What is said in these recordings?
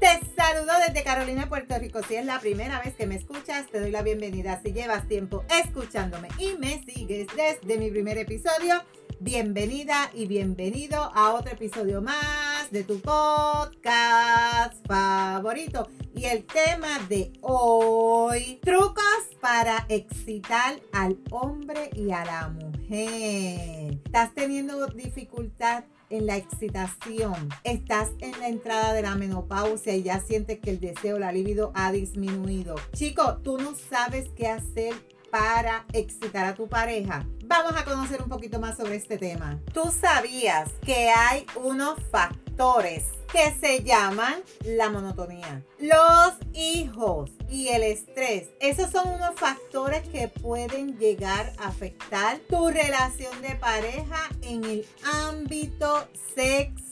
te saludo desde Carolina, Puerto Rico. Si es la primera vez que me escuchas, te doy la bienvenida. Si llevas tiempo escuchándome y me sigues desde mi primer episodio, bienvenida y bienvenido a otro episodio más de tu podcast favorito. Y el tema de hoy, trucos para excitar al hombre y a la mujer. ¿Estás teniendo dificultad en la excitación, estás en la entrada de la menopausia y ya sientes que el deseo, la libido ha disminuido. Chico, tú no sabes qué hacer para excitar a tu pareja. Vamos a conocer un poquito más sobre este tema. ¿Tú sabías que hay unos factores que se llaman la monotonía. Los hijos y el estrés. Esos son unos factores que pueden llegar a afectar tu relación de pareja en el ámbito sexual.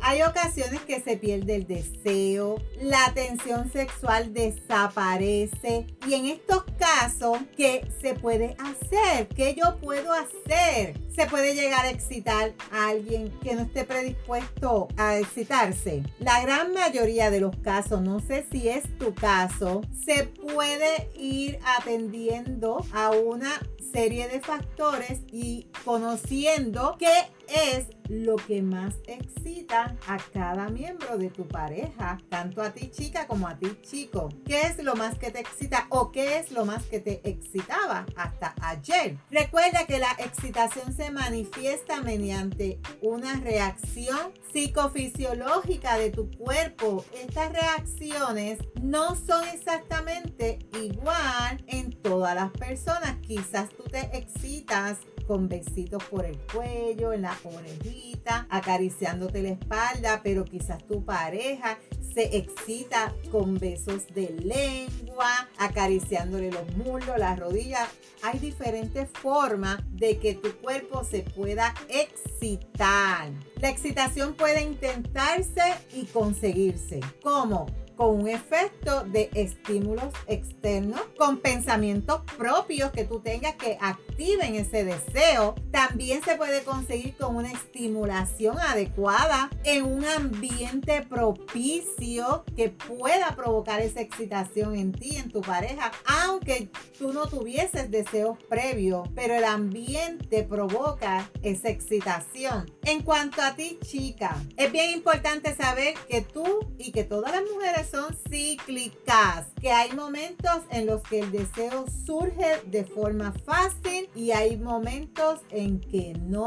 Hay ocasiones que se pierde el deseo, la tensión sexual desaparece y en estos casos, ¿qué se puede hacer? ¿Qué yo puedo hacer? Se puede llegar a excitar a alguien que no esté predispuesto a excitarse. La gran mayoría de los casos, no sé si es tu caso, se puede ir atendiendo a una serie de factores y conociendo qué es lo que más excita a cada miembro de tu pareja, tanto a ti chica como a ti chico. ¿Qué es lo más que te excita o qué es lo más que te excitaba hasta ayer? Recuerda que la excitación se manifiesta mediante una reacción psicofisiológica de tu cuerpo. Estas reacciones no son exactamente igual en todas las personas. Quizás tú te excitas con besitos por el cuello, en la orejita, acariciándote la espalda, pero quizás tu pareja se excita con besos de lengua, acariciándole los muslos, las rodillas. Hay diferentes formas de que tu cuerpo se pueda excitar. La excitación puede intentarse y conseguirse. ¿Cómo? Con un efecto de estímulos externos, con pensamientos propios que tú tengas que activen ese deseo. También se puede conseguir con una estimulación adecuada en un ambiente propicio que pueda provocar esa excitación en ti, en tu pareja, aunque tú no tuvieses deseos previos, pero el ambiente provoca esa excitación. En cuanto a ti, chica, es bien importante saber que tú y que todas las mujeres son cíclicas, que hay momentos en los que el deseo surge de forma fácil y hay momentos en que no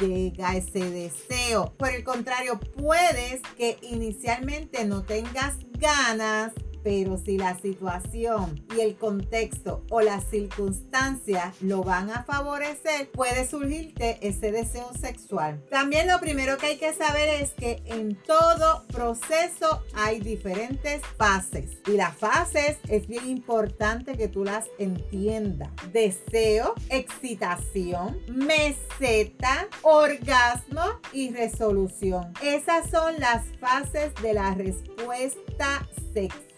llega ese deseo. Por el contrario, puedes que inicialmente no tengas ganas pero si la situación y el contexto o las circunstancias lo van a favorecer, puede surgirte ese deseo sexual. También lo primero que hay que saber es que en todo proceso hay diferentes fases y las fases es bien importante que tú las entiendas. Deseo, excitación, meseta, orgasmo y resolución. Esas son las fases de la respuesta sexual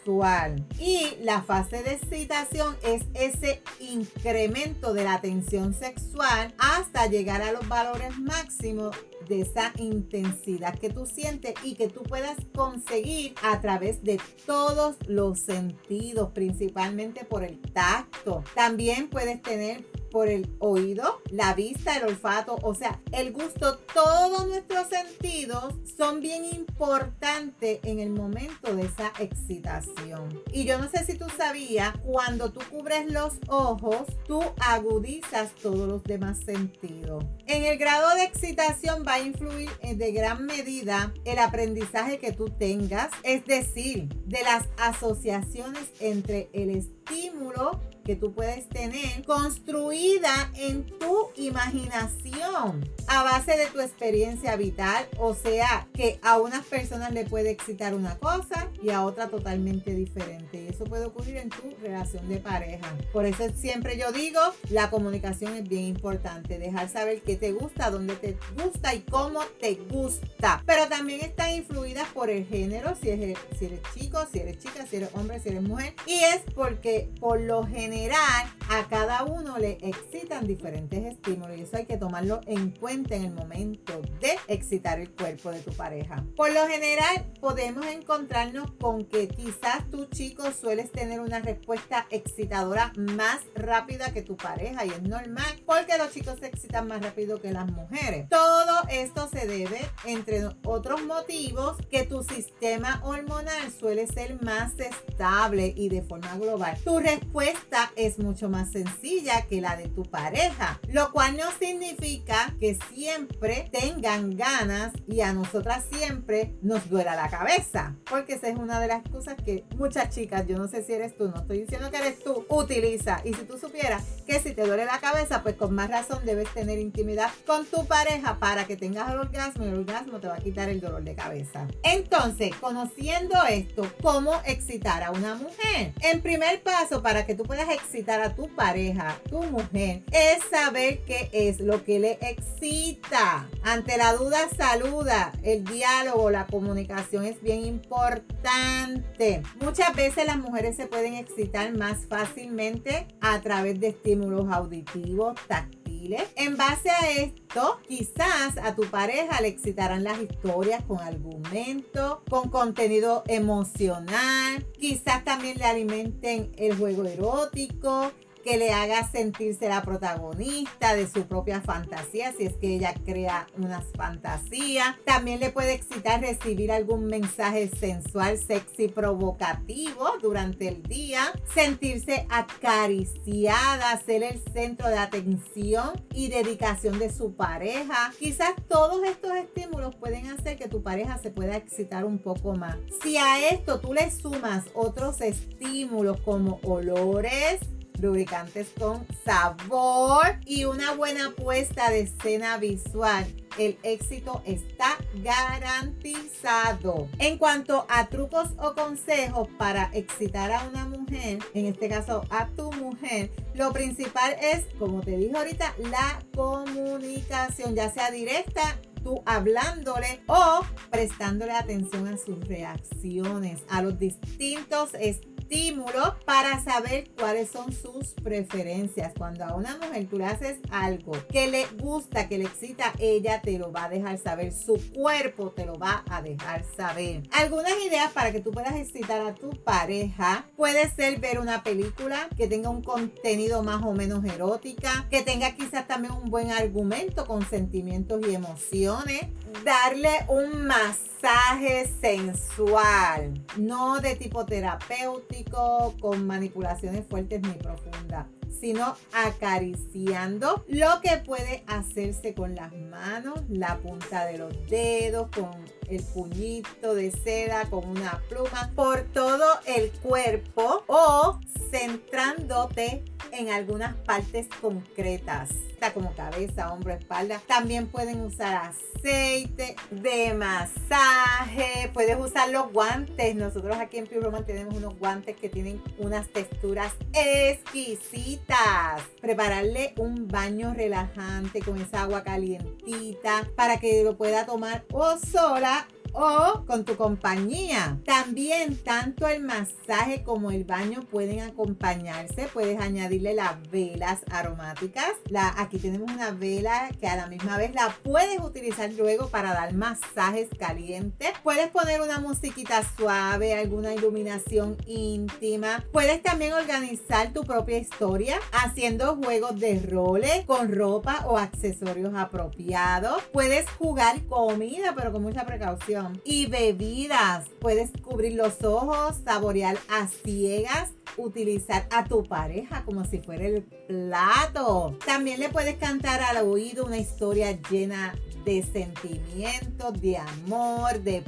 Y la fase de excitación es ese incremento de la tensión sexual hasta llegar a los valores máximos de esa intensidad que tú sientes y que tú puedas conseguir a través de todos los sentidos, principalmente por el tacto. También puedes tener por el oído, la vista, el olfato, o sea, el gusto, todos nuestros sentidos son bien importantes en el momento de esa excitación. Y yo no sé si tú sabías, cuando tú cubres los ojos, tú agudizas todos los demás sentidos. En el grado de excitación va a influir de gran medida el aprendizaje que tú tengas, es decir, de las asociaciones entre el estímulo que tú puedes tener construida en tu imaginación a base de tu experiencia vital. O sea, que a unas personas le puede excitar una cosa y a otra totalmente diferente. Y eso puede ocurrir en tu relación de pareja. Por eso siempre yo digo, la comunicación es bien importante. Dejar saber qué te gusta, dónde te gusta y cómo te gusta. Pero también está influida por el género, si eres, si eres chico, si eres chica, si eres hombre, si eres mujer. Y es porque por lo general a cada uno le excitan diferentes estímulos y eso hay que tomarlo en cuenta en el momento de excitar el cuerpo de tu pareja. Por lo general podemos encontrarnos con que quizás tu chico sueles tener una respuesta excitadora más rápida que tu pareja y es normal porque los chicos se excitan más rápido que las mujeres. Todo esto se debe, entre otros motivos, que tu sistema hormonal suele ser más estable y de forma global. Tu respuesta es mucho más sencilla que la de tu pareja, lo cual no significa que siempre tengan ganas y a nosotras siempre nos duela la cabeza, porque esa es una de las cosas que muchas chicas, yo no sé si eres tú, no estoy diciendo que eres tú, utiliza. Y si tú supieras que si te duele la cabeza, pues con más razón debes tener intimidad con tu pareja para que tengas el orgasmo y el orgasmo te va a quitar el dolor de cabeza. Entonces, conociendo esto, ¿cómo excitar a una mujer? En primer paso, para que tú puedas excitar a tu pareja, tu mujer, es saber qué es lo que le excita. Ante la duda, saluda. El diálogo, la comunicación es bien importante. Muchas veces las mujeres se pueden excitar más fácilmente a través de estímulos auditivos, táctiles. En base a esto, quizás a tu pareja le excitarán las historias con argumento, con contenido emocional. Quizás también le alimenten el juego erótico que le haga sentirse la protagonista de su propia fantasía, si es que ella crea unas fantasías. También le puede excitar recibir algún mensaje sensual, sexy, provocativo durante el día, sentirse acariciada, ser el centro de atención y dedicación de su pareja. Quizás todos estos estímulos pueden hacer que tu pareja se pueda excitar un poco más. Si a esto tú le sumas otros estímulos como olores, lubricantes con sabor y una buena puesta de escena visual. El éxito está garantizado. En cuanto a trucos o consejos para excitar a una mujer, en este caso a tu mujer, lo principal es, como te dije ahorita, la comunicación, ya sea directa tú hablándole o prestándole atención a sus reacciones, a los distintos estilos estímulo para saber cuáles son sus preferencias. Cuando a una mujer tú le haces algo que le gusta, que le excita, ella te lo va a dejar saber. Su cuerpo te lo va a dejar saber. Algunas ideas para que tú puedas excitar a tu pareja puede ser ver una película que tenga un contenido más o menos erótica, que tenga quizás también un buen argumento con sentimientos y emociones, darle un masaje sensual, no de tipo terapéutico, con manipulaciones fuertes ni profundas sino acariciando lo que puede hacerse con las manos, la punta de los dedos, con el puñito de seda, con una pluma, por todo el cuerpo o centrándote en algunas partes concretas, como cabeza, hombro, espalda. También pueden usar aceite de masaje, puedes usar los guantes. Nosotros aquí en Pure Roman tenemos unos guantes que tienen unas texturas exquisitas. Prepararle un baño relajante con esa agua calientita para que lo pueda tomar o sola o con tu compañía. También tanto el masaje como el baño pueden acompañarse. Puedes añadirle las velas aromáticas. Aquí tenemos una vela que a la misma vez la puedes utilizar luego para dar masajes calientes. Puedes poner una musiquita suave, alguna iluminación íntima. Puedes también organizar tu propia historia haciendo juegos de roles con ropa o accesorios apropiados. Puedes jugar comida, pero con mucha precaución. Y bebidas. Puedes cubrir los ojos, saborear a ciegas utilizar a tu pareja como si fuera el plato. También le puedes cantar al oído una historia llena de sentimientos, de amor, de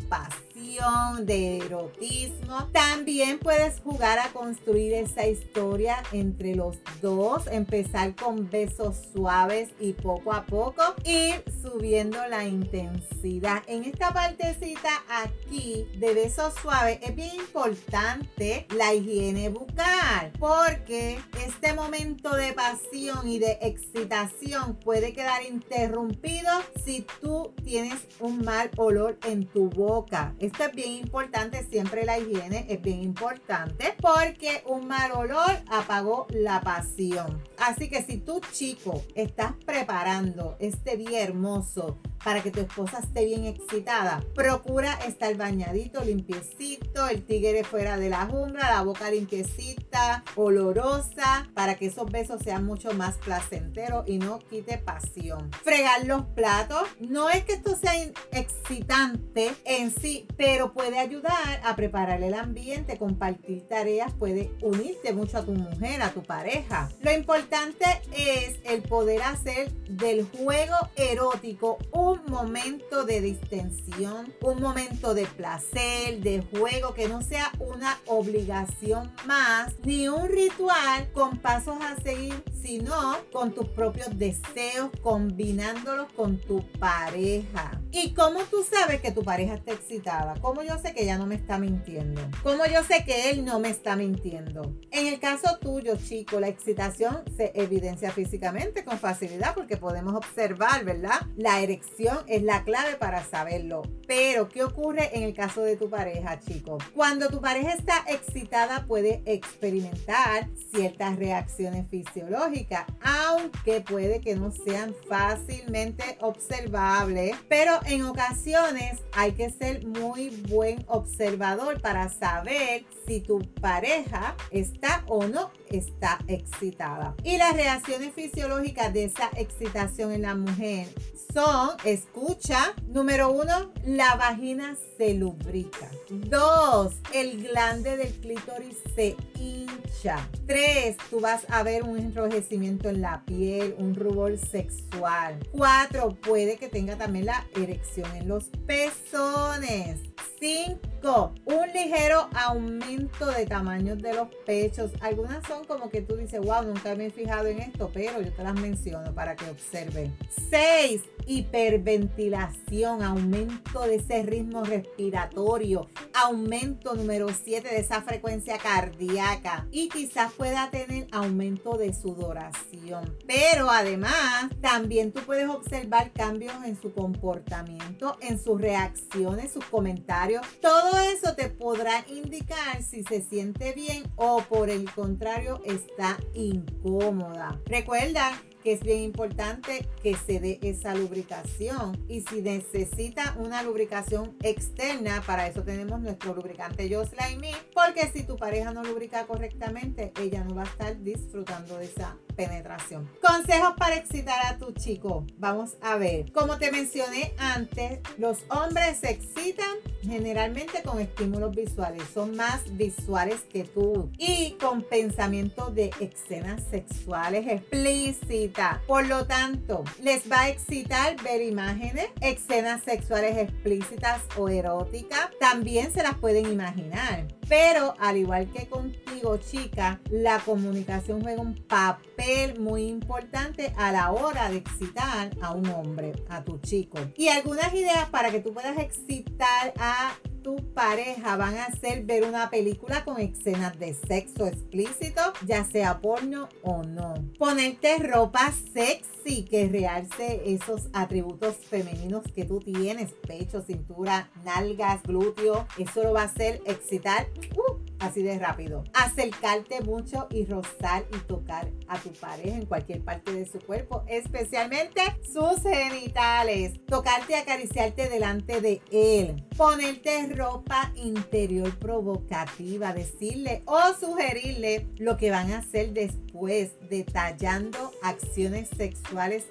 de erotismo. También puedes jugar a construir esa historia entre los dos, empezar con besos suaves y poco a poco ir subiendo la intensidad. En esta partecita aquí de besos suaves es bien importante la higiene bucal porque este momento de pasión y de excitación puede quedar interrumpido si tú tienes un mal olor en tu boca es bien importante, siempre la higiene es bien importante porque un mal olor apagó la pasión. Así que si tú chico estás preparando este día hermoso, para que tu esposa esté bien excitada. Procura estar bañadito, limpiecito, el tigre fuera de la jungla, la boca limpiecita, olorosa, para que esos besos sean mucho más placenteros y no quite pasión. Fregar los platos. No es que esto sea excitante en sí, pero puede ayudar a preparar el ambiente, compartir tareas, puede unirte mucho a tu mujer, a tu pareja. Lo importante es el poder hacer del juego erótico un un momento de distensión, un momento de placer, de juego, que no sea una obligación más, ni un ritual con pasos a seguir, sino con tus propios deseos, combinándolos con tu pareja. ¿Y cómo tú sabes que tu pareja está excitada? ¿Cómo yo sé que ella no me está mintiendo? ¿Cómo yo sé que él no me está mintiendo? En el caso tuyo, chico, la excitación se evidencia físicamente con facilidad porque podemos observar, ¿verdad? La erección es la clave para saberlo. Pero, ¿qué ocurre en el caso de tu pareja, chicos? Cuando tu pareja está excitada, puede experimentar ciertas reacciones fisiológicas, aunque puede que no sean fácilmente observables. Pero en ocasiones hay que ser muy buen observador para saber si tu pareja está o no está excitada. Y las reacciones fisiológicas de esa excitación en la mujer son, escucha, número uno, la vagina se lubrica. Dos, el glande del clítoris se hincha. Tres, tú vas a ver un enrojecimiento en la piel, un rubor sexual. Cuatro, puede que tenga también la erección en los pezones. 5. Un ligero aumento de tamaños de los pechos. Algunas son como que tú dices, wow, nunca me he fijado en esto, pero yo te las menciono para que observen. 6. Hiperventilación, aumento de ese ritmo respiratorio, aumento número 7 de esa frecuencia cardíaca y quizás pueda tener aumento de sudoración. Pero además, también tú puedes observar cambios en su comportamiento, en sus reacciones, sus comentarios. Todo eso te podrá indicar si se siente bien o por el contrario está incómoda. Recuerda es bien importante que se dé esa lubricación. Y si necesita una lubricación externa, para eso tenemos nuestro lubricante Yo Slime porque si tu pareja no lubrica correctamente, ella no va a estar disfrutando de esa penetración. Consejos para excitar a tu chico. Vamos a ver. Como te mencioné antes, los hombres se excitan generalmente con estímulos visuales. Son más visuales que tú. Y con pensamientos de escenas sexuales explícitas. Por lo tanto, les va a excitar ver imágenes, escenas sexuales explícitas o eróticas. También se las pueden imaginar. Pero al igual que contigo, chica, la comunicación juega un papel muy importante a la hora de excitar a un hombre, a tu chico. Y algunas ideas para que tú puedas excitar a tu pareja van a hacer ver una película con escenas de sexo explícito, ya sea porno o no. Ponerte ropa sexy que realce esos atributos femeninos que tú tienes, pecho, cintura, nalgas, glúteo, eso lo va a hacer excitar. Uh, así de rápido. Acercarte mucho y rozar y tocar a tu pareja en cualquier parte de su cuerpo, especialmente sus genitales. Tocarte y acariciarte delante de él. Ponerte ropa interior provocativa, decirle o sugerirle lo que van a hacer después, detallando acciones sexuales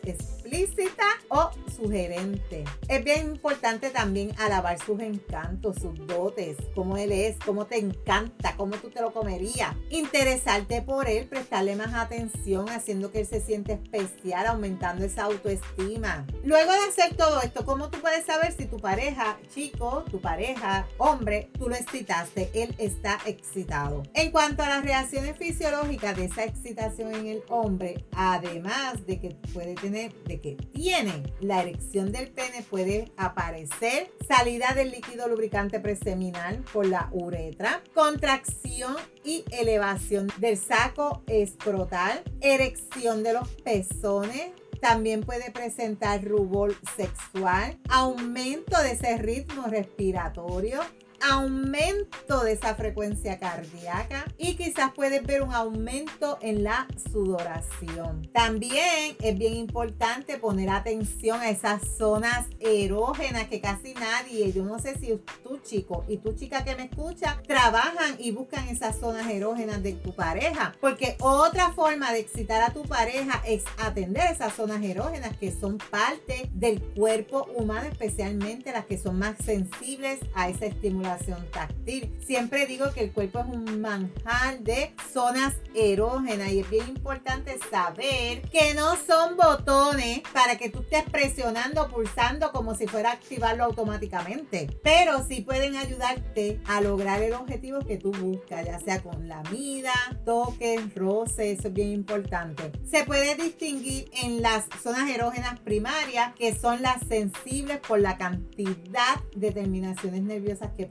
explícitas o sugerentes. Es bien importante también alabar sus encantos, sus dotes, cómo él es, cómo te encanta, cómo tú te lo comerías. Interesarte por él, prestarle más atención, haciendo que él se siente especial, aumentando esa autoestima. Luego de hacer todo esto, ¿cómo tú puedes saber si tu pareja, chico, tu pareja, hombre, tú lo excitaste, él está excitado? En cuanto a las reacciones fisiológicas de esa excitación en el hombre, además de que puede tener, que tiene la erección del pene, puede aparecer salida del líquido lubricante preseminal por la uretra, contracción y elevación del saco escrotal, erección de los pezones, también puede presentar rubor sexual, aumento de ese ritmo respiratorio, aumento de esa frecuencia cardíaca y quizás puedes ver un aumento en la sudoración. También es bien importante poner atención a esas zonas erógenas que casi nadie, yo no sé si tú chico y tu chica que me escucha, trabajan y buscan esas zonas erógenas de tu pareja, porque otra forma de excitar a tu pareja es atender esas zonas erógenas que son parte del cuerpo humano, especialmente las que son más sensibles a esa estimulación táctil. Siempre digo que el cuerpo es un manjar de zonas erógenas y es bien importante saber que no son botones para que tú estés presionando, pulsando como si fuera a activarlo automáticamente. Pero sí pueden ayudarte a lograr el objetivo que tú buscas, ya sea con la mida, toques, roce, eso es bien importante. Se puede distinguir en las zonas erógenas primarias, que son las sensibles por la cantidad de terminaciones nerviosas que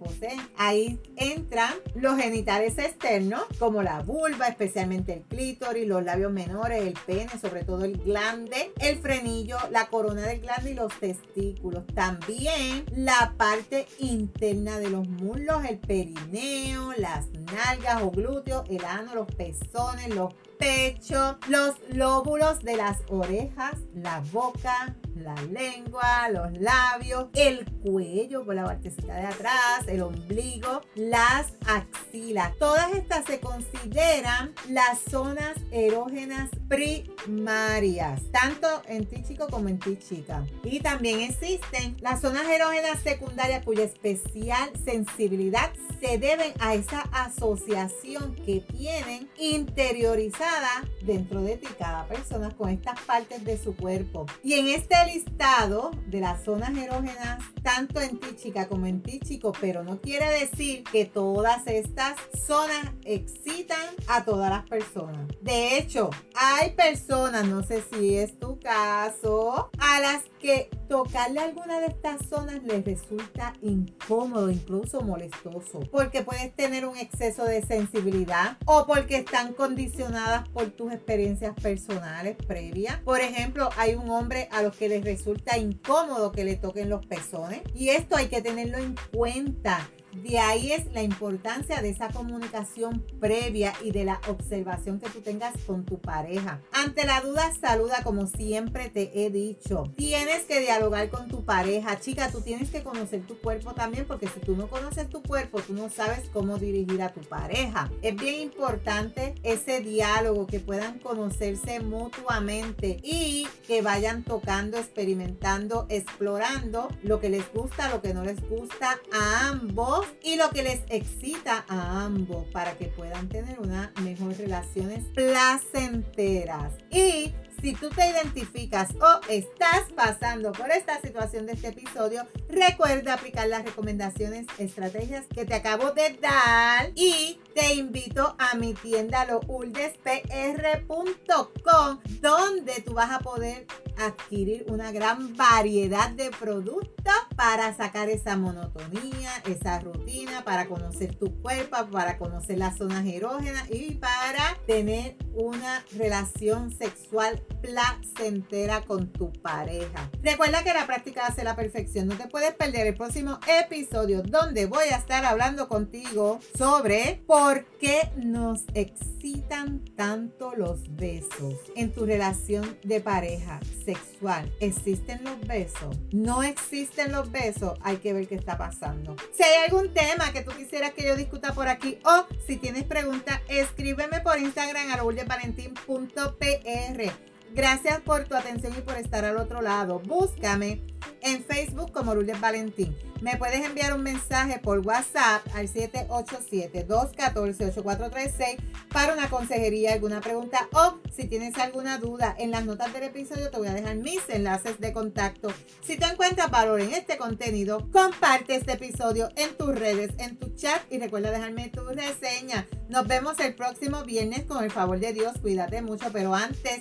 Ahí entran los genitales externos, como la vulva, especialmente el clítoris, los labios menores, el pene, sobre todo el glande, el frenillo, la corona del glande y los testículos. También la parte interna de los muslos, el perineo, las nalgas o glúteos, el ano, los pezones, los pechos, los lóbulos de las orejas, la boca, la lengua, los labios, el cuello por la partecita de atrás, el ombligo, las axilas. Todas estas se consideran las zonas erógenas primarias, tanto en ti chico como en ti chica. Y también existen las zonas erógenas secundarias cuya especial sensibilidad se deben a esa asociación que tienen interiorizada dentro de ti cada persona con estas partes de su cuerpo. Y en este listado de las zonas erógenas, tanto en ti chica como en ti chico, pero no quiere decir que todas estas zonas excitan a todas las personas. De hecho, hay personas, no sé si es tu caso, a las que tocarle alguna de estas zonas les resulta incómodo, incluso molestoso, porque puedes tener un exceso de sensibilidad o porque están condicionadas por tus experiencias personales previas. Por ejemplo, hay un hombre a los que les resulta incómodo que le toquen los pezones y esto hay que tenerlo en cuenta. De ahí es la importancia de esa comunicación previa y de la observación que tú tengas con tu pareja. Ante la duda, saluda como siempre te he dicho. Tienes que dialogar con tu pareja. Chica, tú tienes que conocer tu cuerpo también porque si tú no conoces tu cuerpo, tú no sabes cómo dirigir a tu pareja. Es bien importante ese diálogo, que puedan conocerse mutuamente y que vayan tocando, experimentando, explorando lo que les gusta, lo que no les gusta a ambos y lo que les excita a ambos para que puedan tener unas mejores relaciones placenteras. Y si tú te identificas o estás pasando por esta situación de este episodio, recuerda aplicar las recomendaciones, estrategias que te acabo de dar y te invito a mi tienda louldespr.com donde tú vas a poder adquirir una gran variedad de productos para sacar esa monotonía, esa rutina, para conocer tu cuerpo, para conocer las zonas erógenas y para tener una relación sexual placentera con tu pareja. Recuerda que la práctica hace la perfección. No te puedes perder el próximo episodio donde voy a estar hablando contigo sobre por qué nos excitan tanto los besos en tu relación de pareja sexual. ¿Existen los besos? ¿No existen los besos? Hay que ver qué está pasando. Si hay algún tema que tú quisieras que yo discuta por aquí o si tienes preguntas, escríbeme por Instagram a valentín.pr. Gracias por tu atención y por estar al otro lado. Búscame en Facebook como Lourdes Valentín. Me puedes enviar un mensaje por WhatsApp al 787-214-8436 para una consejería, alguna pregunta o si tienes alguna duda. En las notas del episodio te voy a dejar mis enlaces de contacto. Si te encuentras valor en este contenido, comparte este episodio en tus redes, en tu chat y recuerda dejarme tu reseña. Nos vemos el próximo viernes con el favor de Dios. Cuídate mucho, pero antes